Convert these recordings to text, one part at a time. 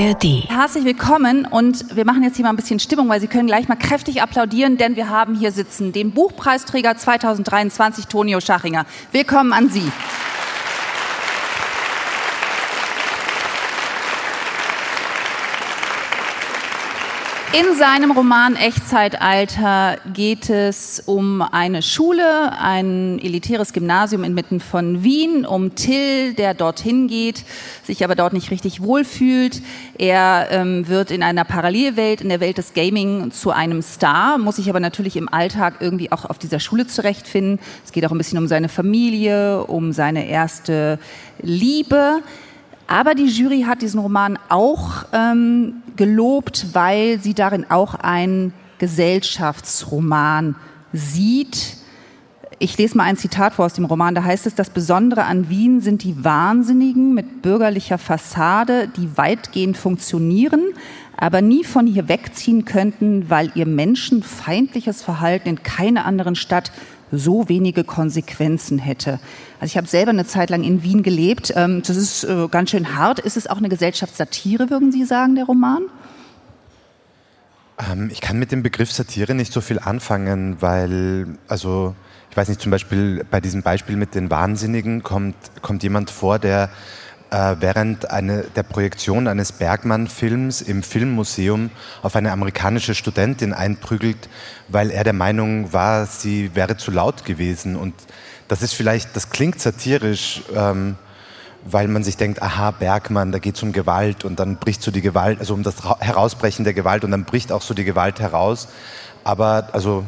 ARD. Herzlich willkommen und wir machen jetzt hier mal ein bisschen Stimmung, weil Sie können gleich mal kräftig applaudieren, denn wir haben hier sitzen den Buchpreisträger 2023, Tonio Schachinger. Willkommen an Sie. In seinem Roman Echtzeitalter geht es um eine Schule, ein elitäres Gymnasium inmitten von Wien, um Till, der dorthin geht, sich aber dort nicht richtig wohlfühlt. Er ähm, wird in einer Parallelwelt, in der Welt des Gaming, zu einem Star, muss sich aber natürlich im Alltag irgendwie auch auf dieser Schule zurechtfinden. Es geht auch ein bisschen um seine Familie, um seine erste Liebe. Aber die Jury hat diesen Roman auch ähm, gelobt, weil sie darin auch einen Gesellschaftsroman sieht. Ich lese mal ein Zitat vor aus dem Roman. Da heißt es, das Besondere an Wien sind die Wahnsinnigen mit bürgerlicher Fassade, die weitgehend funktionieren, aber nie von hier wegziehen könnten, weil ihr menschenfeindliches Verhalten in keiner anderen Stadt so wenige Konsequenzen hätte. Also ich habe selber eine Zeit lang in Wien gelebt. Ähm, das ist äh, ganz schön hart. Ist es auch eine Gesellschaftssatire, würden Sie sagen, der Roman? Ähm, ich kann mit dem Begriff Satire nicht so viel anfangen, weil, also ich weiß nicht, zum Beispiel bei diesem Beispiel mit den Wahnsinnigen kommt, kommt jemand vor, der äh, während eine, der Projektion eines Bergmann-Films im Filmmuseum auf eine amerikanische Studentin einprügelt, weil er der Meinung war, sie wäre zu laut gewesen. Und das ist vielleicht, das klingt satirisch, ähm, weil man sich denkt, aha, Bergmann, da geht es um Gewalt und dann bricht so die Gewalt, also um das Herausbrechen der Gewalt und dann bricht auch so die Gewalt heraus. Aber also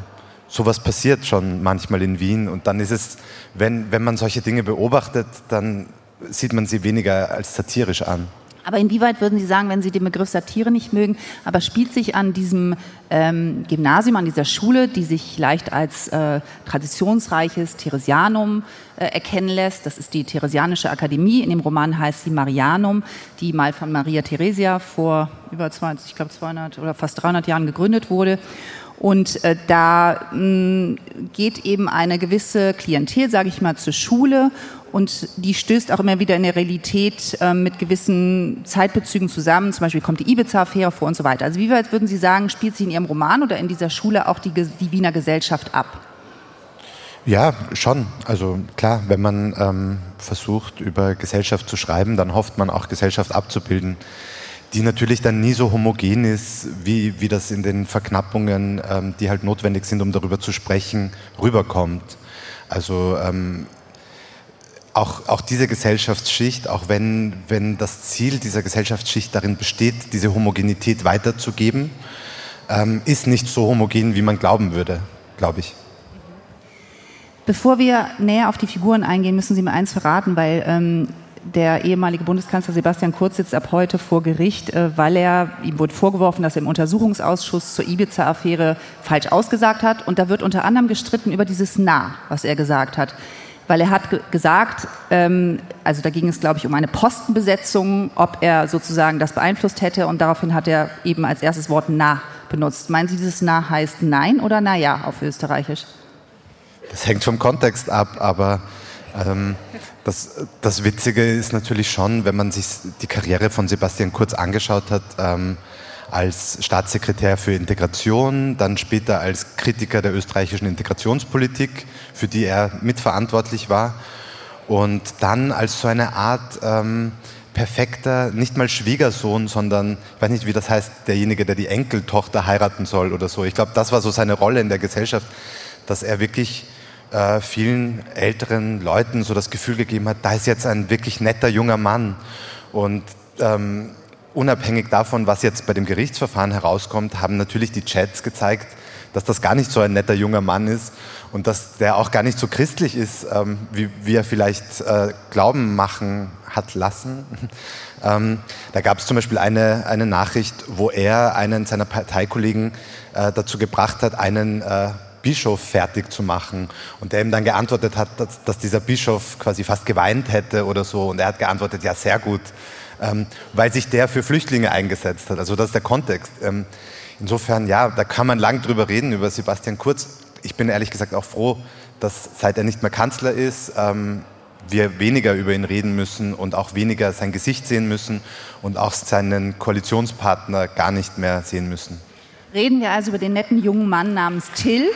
sowas passiert schon manchmal in Wien und dann ist es, wenn, wenn man solche Dinge beobachtet, dann sieht man sie weniger als satirisch an. Aber inwieweit würden Sie sagen, wenn Sie den Begriff Satire nicht mögen, aber spielt sich an diesem ähm, Gymnasium, an dieser Schule, die sich leicht als äh, traditionsreiches Theresianum äh, erkennen lässt, das ist die Theresianische Akademie, in dem Roman heißt sie Marianum, die mal von Maria Theresia vor über 20, ich glaube 200 oder fast 300 Jahren gegründet wurde. Und äh, da mh, mm, geht eben eine gewisse Klientel, sage ich mal, zur Schule und die stößt auch immer wieder in der Realität äh, mit gewissen Zeitbezügen zusammen. Zum Beispiel kommt die Ibiza-Affäre vor und so weiter. Also wie weit würden Sie sagen, spielt sie in Ihrem Roman oder in dieser Schule auch die, die Wiener Gesellschaft ab? Ja, schon. Also klar, wenn man ähm, versucht, über Gesellschaft zu schreiben, dann hofft man auch Gesellschaft abzubilden, die natürlich dann nie so homogen ist, wie, wie das in den Verknappungen, ähm, die halt notwendig sind, um darüber zu sprechen, rüberkommt. Also ähm, auch, auch diese Gesellschaftsschicht, auch wenn, wenn das Ziel dieser Gesellschaftsschicht darin besteht, diese Homogenität weiterzugeben, ähm, ist nicht so homogen, wie man glauben würde, glaube ich. Bevor wir näher auf die Figuren eingehen, müssen Sie mir eins verraten, weil ähm, der ehemalige Bundeskanzler Sebastian Kurz sitzt ab heute vor Gericht, äh, weil er, ihm wurde vorgeworfen, dass er im Untersuchungsausschuss zur Ibiza-Affäre falsch ausgesagt hat. Und da wird unter anderem gestritten über dieses Na, was er gesagt hat weil er hat gesagt, ähm, also da ging es, glaube ich, um eine Postenbesetzung, ob er sozusagen das beeinflusst hätte und daraufhin hat er eben als erstes Wort na benutzt. Meinen Sie, dieses na heißt nein oder na ja auf Österreichisch? Das hängt vom Kontext ab, aber ähm, das, das Witzige ist natürlich schon, wenn man sich die Karriere von Sebastian Kurz angeschaut hat, ähm, als Staatssekretär für Integration, dann später als Kritiker der österreichischen Integrationspolitik, für die er mitverantwortlich war, und dann als so eine Art ähm, perfekter, nicht mal Schwiegersohn, sondern, ich weiß nicht, wie das heißt, derjenige, der die Enkeltochter heiraten soll oder so. Ich glaube, das war so seine Rolle in der Gesellschaft, dass er wirklich äh, vielen älteren Leuten so das Gefühl gegeben hat, da ist jetzt ein wirklich netter junger Mann. Und ähm, unabhängig davon, was jetzt bei dem Gerichtsverfahren herauskommt, haben natürlich die Chats gezeigt, dass das gar nicht so ein netter junger Mann ist und dass der auch gar nicht so christlich ist, ähm, wie, wie, er vielleicht äh, Glauben machen hat lassen. ähm, da gab es zum Beispiel eine, eine Nachricht, wo er einen seiner Parteikollegen äh, dazu gebracht hat, einen äh, Bischof fertig zu machen und der ihm dann geantwortet hat, dass, dass dieser Bischof quasi fast geweint hätte oder so und er hat geantwortet, ja sehr gut, ähm, weil sich der für Flüchtlinge eingesetzt hat. Also das ist der Kontext. Ähm, insofern, ja, da kann man lang drüber reden, über Sebastian Kurz. Ich bin ehrlich gesagt auch froh, dass seit er nicht mehr Kanzler ist, ähm, wir weniger über ihn reden müssen und auch weniger sein Gesicht sehen müssen und auch seinen Koalitionspartner gar nicht mehr sehen müssen. Reden wir also über den netten jungen Mann namens Till,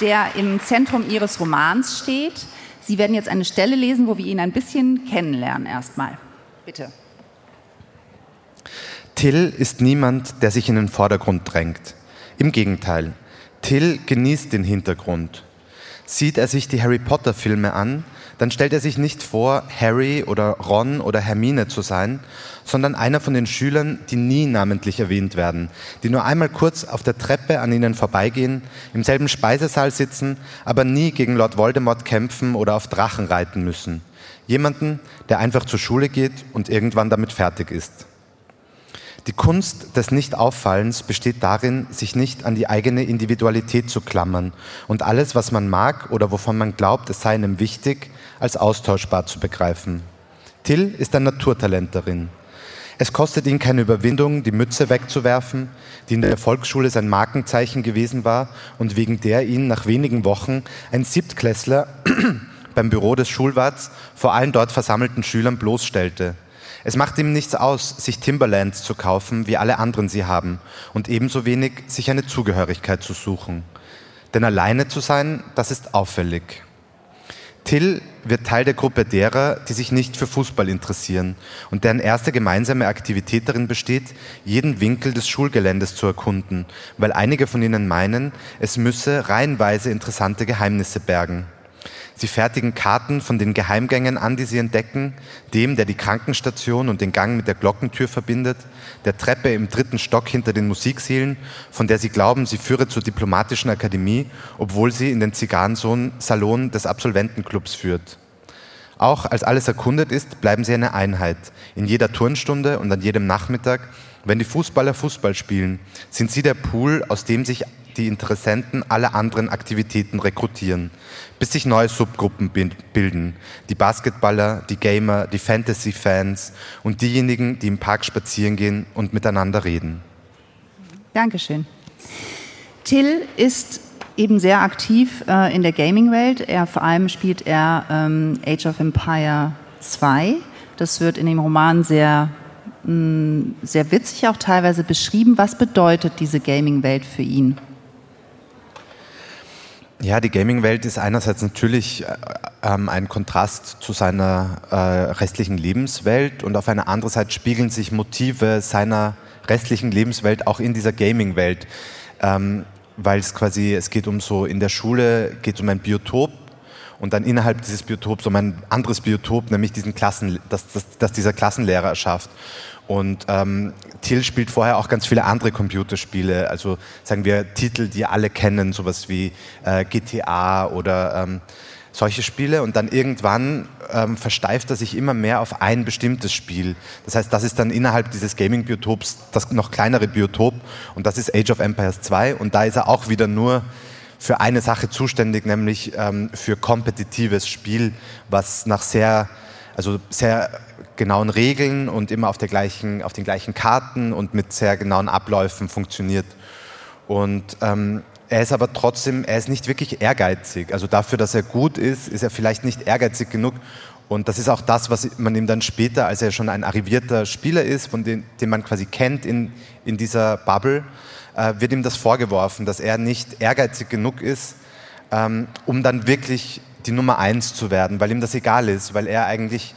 der im Zentrum Ihres Romans steht. Sie werden jetzt eine Stelle lesen, wo wir ihn ein bisschen kennenlernen erstmal. Bitte. Till ist niemand, der sich in den Vordergrund drängt. Im Gegenteil, Till genießt den Hintergrund. Sieht er sich die Harry Potter Filme an, dann stellt er sich nicht vor, Harry oder Ron oder Hermine zu sein, sondern einer von den Schülern, die nie namentlich erwähnt werden, die nur einmal kurz auf der Treppe an ihnen vorbeigehen, im selben Speisesaal sitzen, aber nie gegen Lord Voldemort kämpfen oder auf Drachen reiten müssen. Jemanden, der einfach zur Schule geht und irgendwann damit fertig ist. Die Kunst des Nicht-Auffallens besteht darin, sich nicht an die eigene Individualität zu klammern und alles, was man mag oder wovon man glaubt, es sei einem wichtig, als austauschbar zu begreifen. Till ist ein Naturtalent darin. Es kostet ihn keine Überwindung, die Mütze wegzuwerfen, die in der Volksschule sein Markenzeichen gewesen war und wegen der ihn nach wenigen Wochen ein Siebtklässler beim Büro des Schulwarts vor allen dort versammelten Schülern bloßstellte. Es macht ihm nichts aus, sich Timberlands zu kaufen, wie alle anderen sie haben, und ebenso wenig sich eine Zugehörigkeit zu suchen. Denn alleine zu sein, das ist auffällig. Till wird Teil der Gruppe derer, die sich nicht für Fußball interessieren und deren erste gemeinsame Aktivität darin besteht, jeden Winkel des Schulgeländes zu erkunden, weil einige von ihnen meinen, es müsse reihenweise interessante Geheimnisse bergen. Sie fertigen Karten von den Geheimgängen an, die sie entdecken, dem, der die Krankenstation und den Gang mit der Glockentür verbindet, der Treppe im dritten Stock hinter den Musiksälen, von der sie glauben, sie führe zur diplomatischen Akademie, obwohl sie in den Zigarrensalon des Absolventenclubs führt. Auch als alles erkundet ist, bleiben sie eine Einheit. In jeder Turnstunde und an jedem Nachmittag, wenn die Fußballer Fußball spielen, sind sie der Pool, aus dem sich die Interessenten alle anderen Aktivitäten rekrutieren, bis sich neue Subgruppen bilden. Die Basketballer, die Gamer, die Fantasy-Fans und diejenigen, die im Park spazieren gehen und miteinander reden. Dankeschön. Till ist eben sehr aktiv äh, in der Gaming-Welt. Vor allem spielt er ähm, Age of Empire 2. Das wird in dem Roman sehr, mm, sehr witzig auch teilweise beschrieben. Was bedeutet diese Gaming-Welt für ihn? Ja, die Gaming-Welt ist einerseits natürlich äh, ähm, ein Kontrast zu seiner äh, restlichen Lebenswelt und auf einer anderen Seite spiegeln sich Motive seiner restlichen Lebenswelt auch in dieser Gaming-Welt, ähm, weil es quasi, es geht um so, in der Schule geht es um ein Biotop und dann innerhalb dieses Biotops um ein anderes Biotop, nämlich diesen Klassen, das, das, das dieser Klassenlehrer erschafft. Und ähm, Till spielt vorher auch ganz viele andere Computerspiele, also sagen wir Titel, die alle kennen, sowas wie äh, GTA oder ähm, solche Spiele. Und dann irgendwann ähm, versteift er sich immer mehr auf ein bestimmtes Spiel. Das heißt, das ist dann innerhalb dieses Gaming-Biotops das noch kleinere Biotop und das ist Age of Empires 2 und da ist er auch wieder nur für eine Sache zuständig, nämlich ähm, für kompetitives Spiel, was nach sehr, also sehr genauen Regeln und immer auf, der gleichen, auf den gleichen Karten und mit sehr genauen Abläufen funktioniert. Und ähm, er ist aber trotzdem, er ist nicht wirklich ehrgeizig. Also dafür, dass er gut ist, ist er vielleicht nicht ehrgeizig genug. Und das ist auch das, was man ihm dann später, als er schon ein arrivierter Spieler ist, von dem, den man quasi kennt in, in dieser Bubble, äh, wird ihm das vorgeworfen, dass er nicht ehrgeizig genug ist, ähm, um dann wirklich die Nummer eins zu werden, weil ihm das egal ist, weil er eigentlich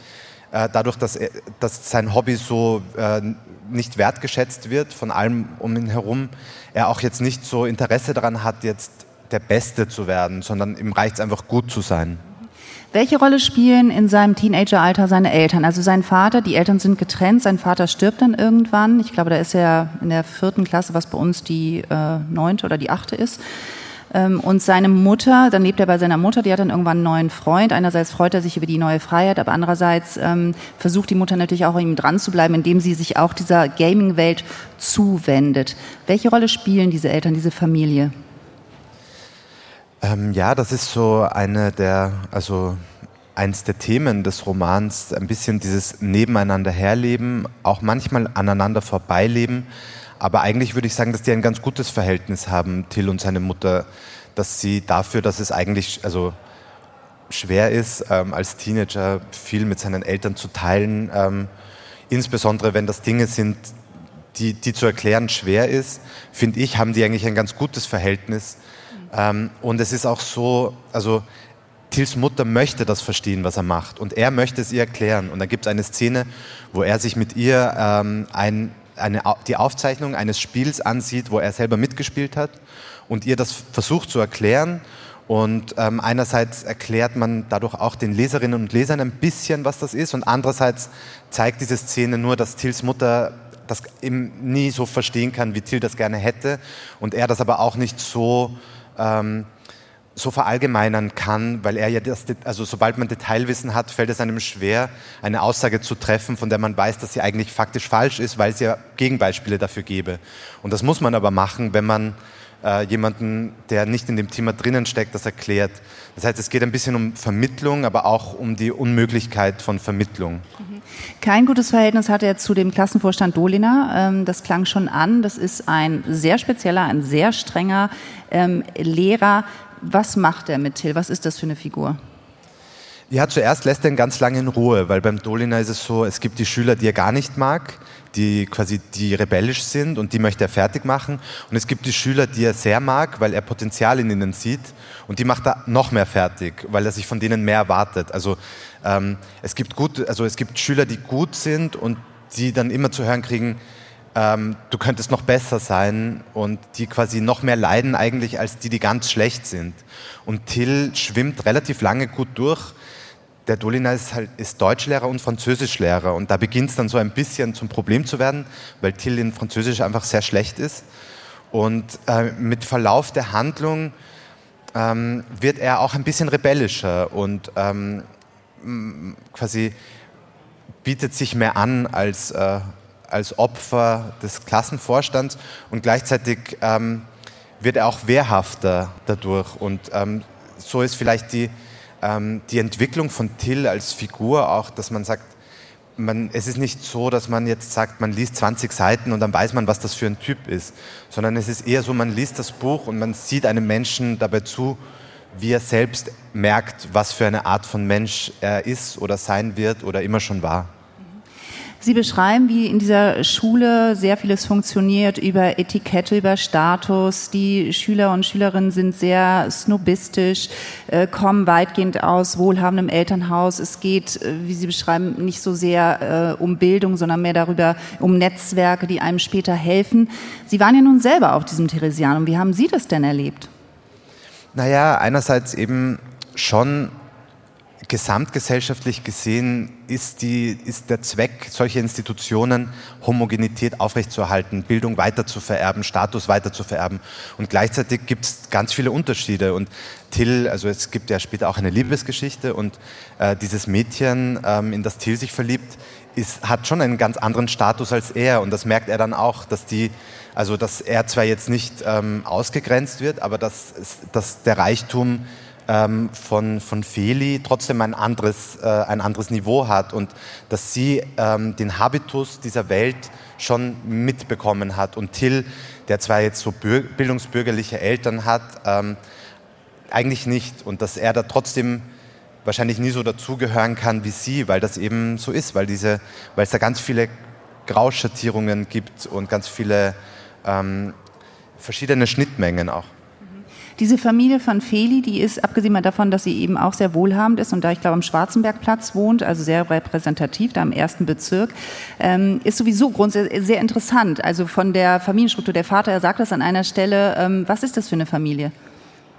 äh, dadurch, dass, er, dass sein Hobby so äh, nicht wertgeschätzt wird von allem um ihn herum, er auch jetzt nicht so Interesse daran hat, jetzt der Beste zu werden, sondern ihm reicht es einfach gut zu sein. Welche Rolle spielen in seinem Teenageralter seine Eltern? Also sein Vater, die Eltern sind getrennt, sein Vater stirbt dann irgendwann. Ich glaube, da ist er in der vierten Klasse, was bei uns die äh, neunte oder die achte ist. Ähm, und seine Mutter, dann lebt er bei seiner Mutter, die hat dann irgendwann einen neuen Freund. Einerseits freut er sich über die neue Freiheit, aber andererseits ähm, versucht die Mutter natürlich auch ihm dran zu bleiben, indem sie sich auch dieser Gaming-Welt zuwendet. Welche Rolle spielen diese Eltern, diese Familie? Ähm, ja, das ist so eine der, also eins der Themen des Romans, ein bisschen dieses Nebeneinander herleben, auch manchmal aneinander vorbeileben. Aber eigentlich würde ich sagen, dass die ein ganz gutes Verhältnis haben, Till und seine Mutter, dass sie dafür, dass es eigentlich, also schwer ist, ähm, als Teenager viel mit seinen Eltern zu teilen, ähm, insbesondere wenn das Dinge sind, die, die zu erklären schwer ist, finde ich, haben die eigentlich ein ganz gutes Verhältnis. Ähm, und es ist auch so, also Tils Mutter möchte das verstehen, was er macht. Und er möchte es ihr erklären. Und da gibt es eine Szene, wo er sich mit ihr ähm, ein, eine, die Aufzeichnung eines Spiels ansieht, wo er selber mitgespielt hat und ihr das versucht zu erklären. Und ähm, einerseits erklärt man dadurch auch den Leserinnen und Lesern ein bisschen, was das ist. Und andererseits zeigt diese Szene nur, dass Tils Mutter das eben nie so verstehen kann, wie Till das gerne hätte. Und er das aber auch nicht so ähm, so verallgemeinern kann, weil er ja das, also sobald man Detailwissen hat, fällt es einem schwer, eine Aussage zu treffen, von der man weiß, dass sie eigentlich faktisch falsch ist, weil es ja Gegenbeispiele dafür gäbe. Und das muss man aber machen, wenn man äh, jemanden, der nicht in dem Thema drinnen steckt, das erklärt. Das heißt, es geht ein bisschen um Vermittlung, aber auch um die Unmöglichkeit von Vermittlung. Mhm. Kein gutes Verhältnis hatte er zu dem Klassenvorstand Dolina. Ähm, das klang schon an. Das ist ein sehr spezieller, ein sehr strenger ähm, Lehrer. Was macht er mit Till? Was ist das für eine Figur? Ja, zuerst lässt er ihn ganz lange in Ruhe, weil beim Dolina ist es so, es gibt die Schüler, die er gar nicht mag, die quasi die rebellisch sind und die möchte er fertig machen. Und es gibt die Schüler, die er sehr mag, weil er Potenzial in ihnen sieht und die macht er noch mehr fertig, weil er sich von denen mehr erwartet. Also ähm, es gibt gut, also es gibt Schüler, die gut sind und die dann immer zu hören kriegen, ähm, du könntest noch besser sein und die quasi noch mehr leiden eigentlich als die, die ganz schlecht sind. Und Till schwimmt relativ lange gut durch der Dolina ist, halt, ist Deutschlehrer und Französischlehrer und da beginnt es dann so ein bisschen zum Problem zu werden, weil Till in Französisch einfach sehr schlecht ist. Und äh, mit Verlauf der Handlung ähm, wird er auch ein bisschen rebellischer und ähm, quasi bietet sich mehr an als, äh, als Opfer des Klassenvorstands und gleichzeitig ähm, wird er auch wehrhafter dadurch. Und ähm, so ist vielleicht die, ähm, die Entwicklung von Till als Figur auch, dass man sagt, man, es ist nicht so, dass man jetzt sagt, man liest 20 Seiten und dann weiß man, was das für ein Typ ist, sondern es ist eher so, man liest das Buch und man sieht einem Menschen dabei zu, wie er selbst merkt, was für eine Art von Mensch er ist oder sein wird oder immer schon war. Sie beschreiben, wie in dieser Schule sehr vieles funktioniert über Etikette, über Status. Die Schüler und Schülerinnen sind sehr snobistisch, äh, kommen weitgehend aus wohlhabendem Elternhaus. Es geht, äh, wie Sie beschreiben, nicht so sehr äh, um Bildung, sondern mehr darüber, um Netzwerke, die einem später helfen. Sie waren ja nun selber auf diesem Theresianum. Wie haben Sie das denn erlebt? Naja, einerseits eben schon gesamtgesellschaftlich gesehen ist, die, ist der Zweck solcher Institutionen, Homogenität aufrechtzuerhalten, Bildung weiter zu vererben, Status weiter zu vererben. Und gleichzeitig gibt es ganz viele Unterschiede. Und Till, also es gibt ja später auch eine Liebesgeschichte und äh, dieses Mädchen, ähm, in das Till sich verliebt, ist, hat schon einen ganz anderen Status als er. Und das merkt er dann auch, dass die, also dass er zwar jetzt nicht ähm, ausgegrenzt wird, aber dass, dass der Reichtum ähm, von, von Feli trotzdem ein anderes, äh, ein anderes Niveau hat und dass sie ähm, den Habitus dieser Welt schon mitbekommen hat. Und Till, der zwar jetzt so bildungsbürgerliche Eltern hat, ähm, eigentlich nicht. Und dass er da trotzdem wahrscheinlich nie so dazugehören kann wie sie, weil das eben so ist, weil, diese, weil es da ganz viele Grauschattierungen gibt und ganz viele ähm, verschiedene Schnittmengen auch. Diese Familie von Feli, die ist, abgesehen davon, dass sie eben auch sehr wohlhabend ist und da ich glaube am Schwarzenbergplatz wohnt, also sehr repräsentativ, da im ersten Bezirk, ähm, ist sowieso grundsätzlich sehr interessant. Also von der Familienstruktur, der Vater, er sagt das an einer Stelle, ähm, was ist das für eine Familie?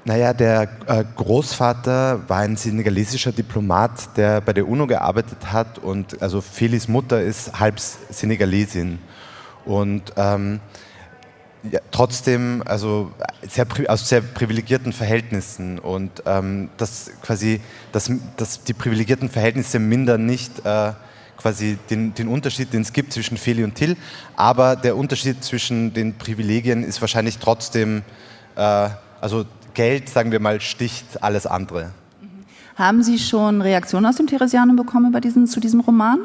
Naja, der äh, Großvater war ein senegalesischer Diplomat, der bei der UNO gearbeitet hat und also Felis Mutter ist halb Senegalesin. Und ähm, ja, trotzdem also sehr, aus sehr privilegierten Verhältnissen und ähm, das quasi das, das, die privilegierten Verhältnisse mindern nicht äh, quasi den, den Unterschied, den es gibt zwischen Feli und Till, aber der Unterschied zwischen den Privilegien ist wahrscheinlich trotzdem, äh, also Geld, sagen wir mal, sticht alles andere. Haben Sie schon Reaktionen aus dem Theresianum bekommen über diesen, zu diesem Roman?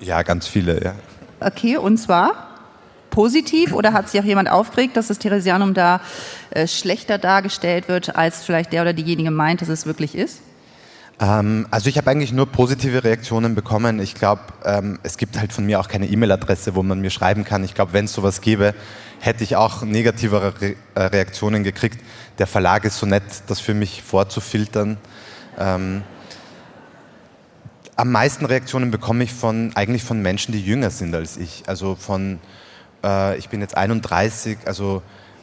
Ja, ganz viele, ja. Okay, und zwar? Positiv oder hat sich auch jemand aufgeregt, dass das Theresianum da äh, schlechter dargestellt wird, als vielleicht der oder diejenige meint, dass es wirklich ist? Ähm, also ich habe eigentlich nur positive Reaktionen bekommen. Ich glaube, ähm, es gibt halt von mir auch keine E-Mail-Adresse, wo man mir schreiben kann. Ich glaube, wenn es sowas gäbe, hätte ich auch negativere Re äh, Reaktionen gekriegt. Der Verlag ist so nett, das für mich vorzufiltern. Ähm, am meisten Reaktionen bekomme ich von eigentlich von Menschen, die jünger sind als ich. Also von, äh, ich bin jetzt 31, also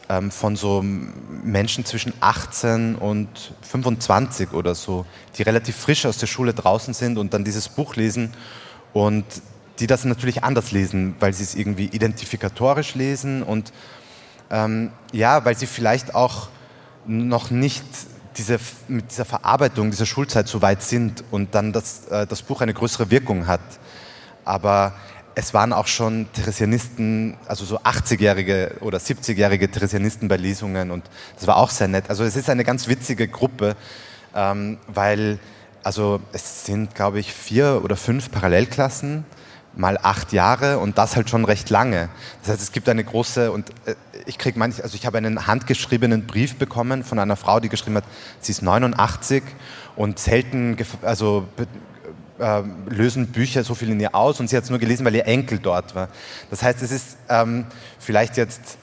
ähm, von so Menschen zwischen 18 und 25 oder so, die relativ frisch aus der Schule draußen sind und dann dieses Buch lesen und die das natürlich anders lesen, weil sie es irgendwie identifikatorisch lesen und ähm, ja, weil sie vielleicht auch noch nicht diese, mit dieser Verarbeitung dieser Schulzeit so weit sind und dann das, äh, das Buch eine größere Wirkung hat. Aber es waren auch schon Theresianisten, also so 80-jährige oder 70-jährige Theresianisten bei Lesungen und das war auch sehr nett. Also es ist eine ganz witzige Gruppe, ähm, weil also es sind, glaube ich, vier oder fünf Parallelklassen mal acht Jahre und das halt schon recht lange. Das heißt, es gibt eine große und äh, ich kriege manchmal, also ich habe einen handgeschriebenen Brief bekommen von einer Frau, die geschrieben hat, sie ist 89 und selten, also äh, lösen Bücher so viel in ihr aus und sie hat es nur gelesen, weil ihr Enkel dort war. Das heißt, es ist ähm, vielleicht jetzt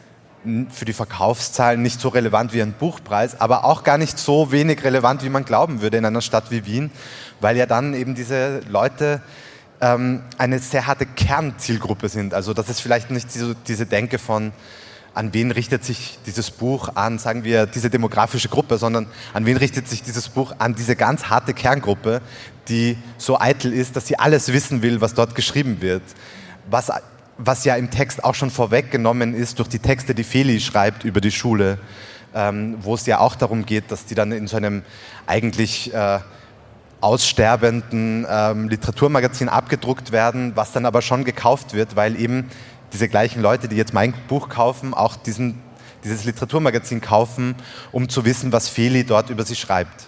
für die Verkaufszahlen nicht so relevant wie ein Buchpreis, aber auch gar nicht so wenig relevant, wie man glauben würde in einer Stadt wie Wien, weil ja dann eben diese Leute ähm, eine sehr harte Kernzielgruppe sind. Also das ist vielleicht nicht diese, diese Denke von, an wen richtet sich dieses Buch an, sagen wir, diese demografische Gruppe, sondern an wen richtet sich dieses Buch an diese ganz harte Kerngruppe, die so eitel ist, dass sie alles wissen will, was dort geschrieben wird. Was, was ja im Text auch schon vorweggenommen ist durch die Texte, die Feli schreibt über die Schule, ähm, wo es ja auch darum geht, dass die dann in so einem eigentlich äh, aussterbenden ähm, Literaturmagazin abgedruckt werden, was dann aber schon gekauft wird, weil eben diese gleichen Leute, die jetzt mein Buch kaufen, auch diesen, dieses Literaturmagazin kaufen, um zu wissen, was Feli dort über sie schreibt.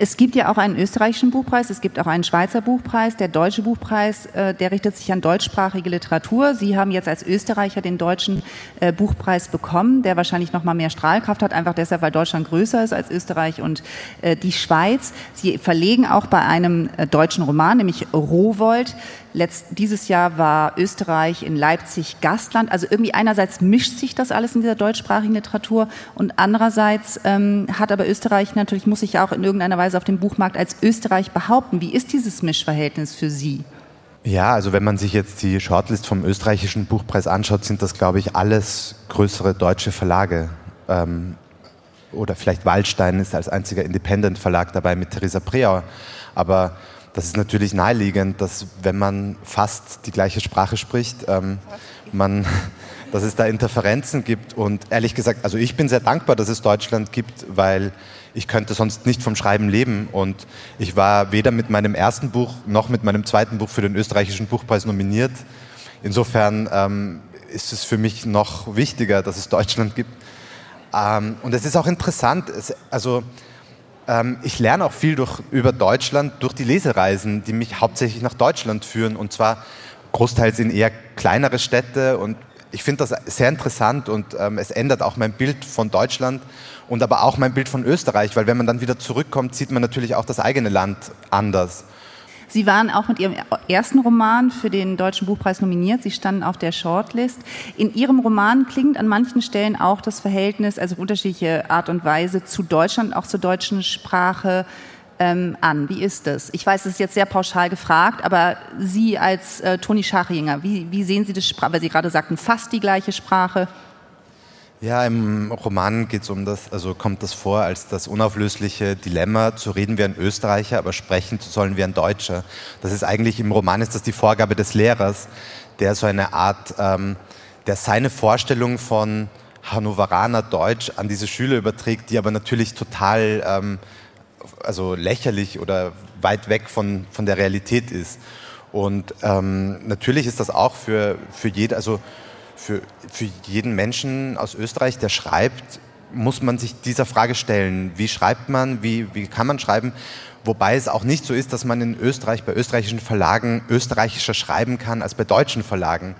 Es gibt ja auch einen österreichischen Buchpreis, es gibt auch einen Schweizer Buchpreis. Der deutsche Buchpreis, äh, der richtet sich an deutschsprachige Literatur. Sie haben jetzt als Österreicher den deutschen äh, Buchpreis bekommen, der wahrscheinlich noch mal mehr Strahlkraft hat, einfach deshalb, weil Deutschland größer ist als Österreich und äh, die Schweiz. Sie verlegen auch bei einem deutschen Roman, nämlich Rowold, Letzt, dieses Jahr war Österreich in Leipzig Gastland. Also irgendwie einerseits mischt sich das alles in dieser deutschsprachigen Literatur und andererseits ähm, hat aber Österreich natürlich, muss sich auch in irgendeiner Weise auf dem Buchmarkt als Österreich behaupten. Wie ist dieses Mischverhältnis für Sie? Ja, also wenn man sich jetzt die Shortlist vom österreichischen Buchpreis anschaut, sind das, glaube ich, alles größere deutsche Verlage. Ähm, oder vielleicht Waldstein ist als einziger Independent-Verlag dabei mit Theresa Preauer. Aber das ist natürlich naheliegend, dass wenn man fast die gleiche Sprache spricht, ähm, man, dass es da Interferenzen gibt. Und ehrlich gesagt, also ich bin sehr dankbar, dass es Deutschland gibt, weil ich könnte sonst nicht vom Schreiben leben. Und ich war weder mit meinem ersten Buch noch mit meinem zweiten Buch für den österreichischen Buchpreis nominiert. Insofern ähm, ist es für mich noch wichtiger, dass es Deutschland gibt. Ähm, und es ist auch interessant, es, also ich lerne auch viel durch, über Deutschland durch die Lesereisen, die mich hauptsächlich nach Deutschland führen und zwar großteils in eher kleinere Städte und ich finde das sehr interessant und ähm, es ändert auch mein Bild von Deutschland und aber auch mein Bild von Österreich, weil wenn man dann wieder zurückkommt, sieht man natürlich auch das eigene Land anders. Sie waren auch mit Ihrem ersten Roman für den Deutschen Buchpreis nominiert. Sie standen auf der Shortlist. In Ihrem Roman klingt an manchen Stellen auch das Verhältnis, also unterschiedliche Art und Weise zu Deutschland, auch zur deutschen Sprache ähm, an. Wie ist das? Ich weiß, es ist jetzt sehr pauschal gefragt, aber Sie als äh, Toni Schachinger, wie, wie sehen Sie das, weil Sie gerade sagten, fast die gleiche Sprache? Ja, im Roman geht es um das, also kommt das vor als das unauflösliche Dilemma, zu reden wie ein Österreicher, aber sprechen zu sollen wie ein Deutscher. Das ist eigentlich im Roman ist das die Vorgabe des Lehrers, der so eine Art, ähm, der seine Vorstellung von Hannoveraner Deutsch an diese Schüler überträgt, die aber natürlich total ähm, also lächerlich oder weit weg von, von der Realität ist. Und ähm, natürlich ist das auch für, für jede, also für, für jeden Menschen aus Österreich, der schreibt, muss man sich dieser Frage stellen. Wie schreibt man? Wie, wie kann man schreiben? Wobei es auch nicht so ist, dass man in Österreich bei österreichischen Verlagen österreichischer schreiben kann als bei deutschen Verlagen,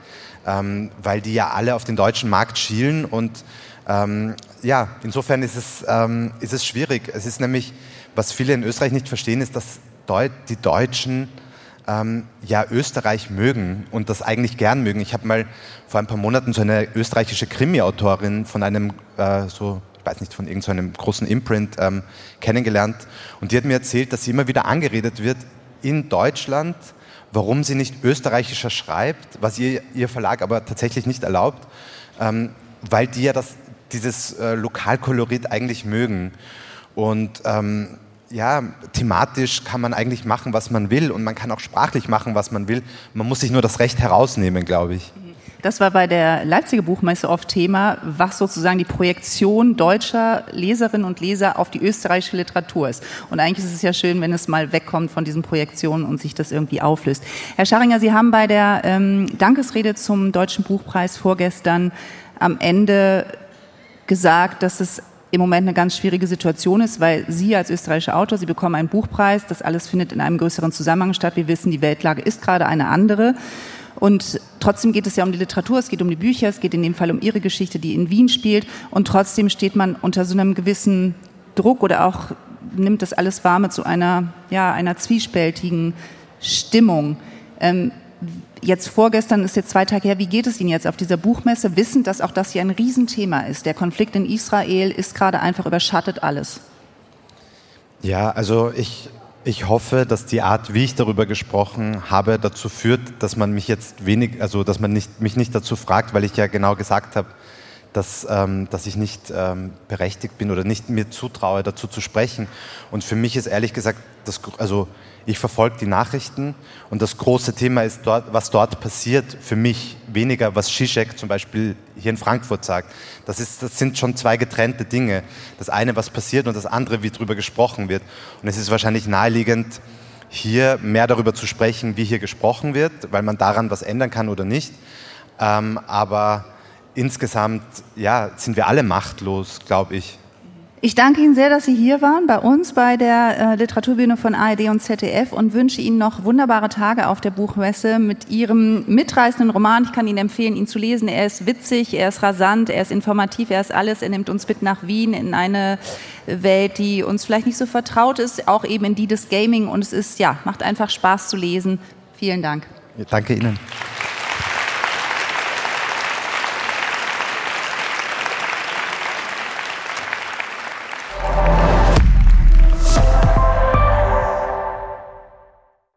ähm, weil die ja alle auf den deutschen Markt schielen. Und ähm, ja, insofern ist es, ähm, ist es schwierig. Es ist nämlich was viele in Österreich nicht verstehen, ist, dass Deut die Deutschen ähm, ja Österreich mögen und das eigentlich gern mögen. Ich habe mal vor ein paar Monaten so eine österreichische Krimi-Autorin von einem äh, so ich weiß nicht, von irgendeinem so großen Imprint ähm, kennengelernt. Und die hat mir erzählt, dass sie immer wieder angeredet wird in Deutschland, warum sie nicht österreichischer schreibt, was ihr, ihr Verlag aber tatsächlich nicht erlaubt, ähm, weil die ja das, dieses äh, Lokalkolorit eigentlich mögen. Und ähm, ja, thematisch kann man eigentlich machen, was man will und man kann auch sprachlich machen, was man will. Man muss sich nur das Recht herausnehmen, glaube ich. Das war bei der Leipziger Buchmesse oft Thema, was sozusagen die Projektion deutscher Leserinnen und Leser auf die österreichische Literatur ist. Und eigentlich ist es ja schön, wenn es mal wegkommt von diesen Projektionen und sich das irgendwie auflöst. Herr Scharinger, Sie haben bei der ähm, Dankesrede zum Deutschen Buchpreis vorgestern am Ende gesagt, dass es im Moment eine ganz schwierige Situation ist, weil Sie als österreichischer Autor, Sie bekommen einen Buchpreis, das alles findet in einem größeren Zusammenhang statt. Wir wissen, die Weltlage ist gerade eine andere. Und trotzdem geht es ja um die Literatur, es geht um die Bücher, es geht in dem Fall um Ihre Geschichte, die in Wien spielt. Und trotzdem steht man unter so einem gewissen Druck oder auch nimmt das alles mit so einer, ja, einer zwiespältigen Stimmung. Ähm, jetzt vorgestern ist jetzt zwei Tage her, wie geht es Ihnen jetzt auf dieser Buchmesse, wissend, dass auch das hier ein Riesenthema ist? Der Konflikt in Israel ist gerade einfach überschattet alles. Ja, also ich ich hoffe, dass die Art, wie ich darüber gesprochen habe, dazu führt, dass man mich jetzt wenig, also dass man nicht, mich nicht dazu fragt, weil ich ja genau gesagt habe, dass, ähm, dass ich nicht ähm, berechtigt bin oder nicht mir zutraue, dazu zu sprechen. Und für mich ist ehrlich gesagt, das, also ich verfolge die Nachrichten und das große Thema ist, dort, was dort passiert, für mich weniger, was Zizek zum Beispiel hier in Frankfurt sagt. Das, ist, das sind schon zwei getrennte Dinge. Das eine, was passiert und das andere, wie darüber gesprochen wird. Und es ist wahrscheinlich naheliegend, hier mehr darüber zu sprechen, wie hier gesprochen wird, weil man daran was ändern kann oder nicht. Ähm, aber insgesamt ja, sind wir alle machtlos, glaube ich. Ich danke Ihnen sehr, dass Sie hier waren bei uns bei der äh, Literaturbühne von ARD und ZDF und wünsche Ihnen noch wunderbare Tage auf der Buchmesse mit Ihrem mitreißenden Roman. Ich kann Ihnen empfehlen, ihn zu lesen. Er ist witzig, er ist rasant, er ist informativ, er ist alles. Er nimmt uns mit nach Wien in eine Welt, die uns vielleicht nicht so vertraut ist, auch eben in die des Gaming. Und es ist, ja, macht einfach Spaß zu lesen. Vielen Dank. Ja, danke Ihnen.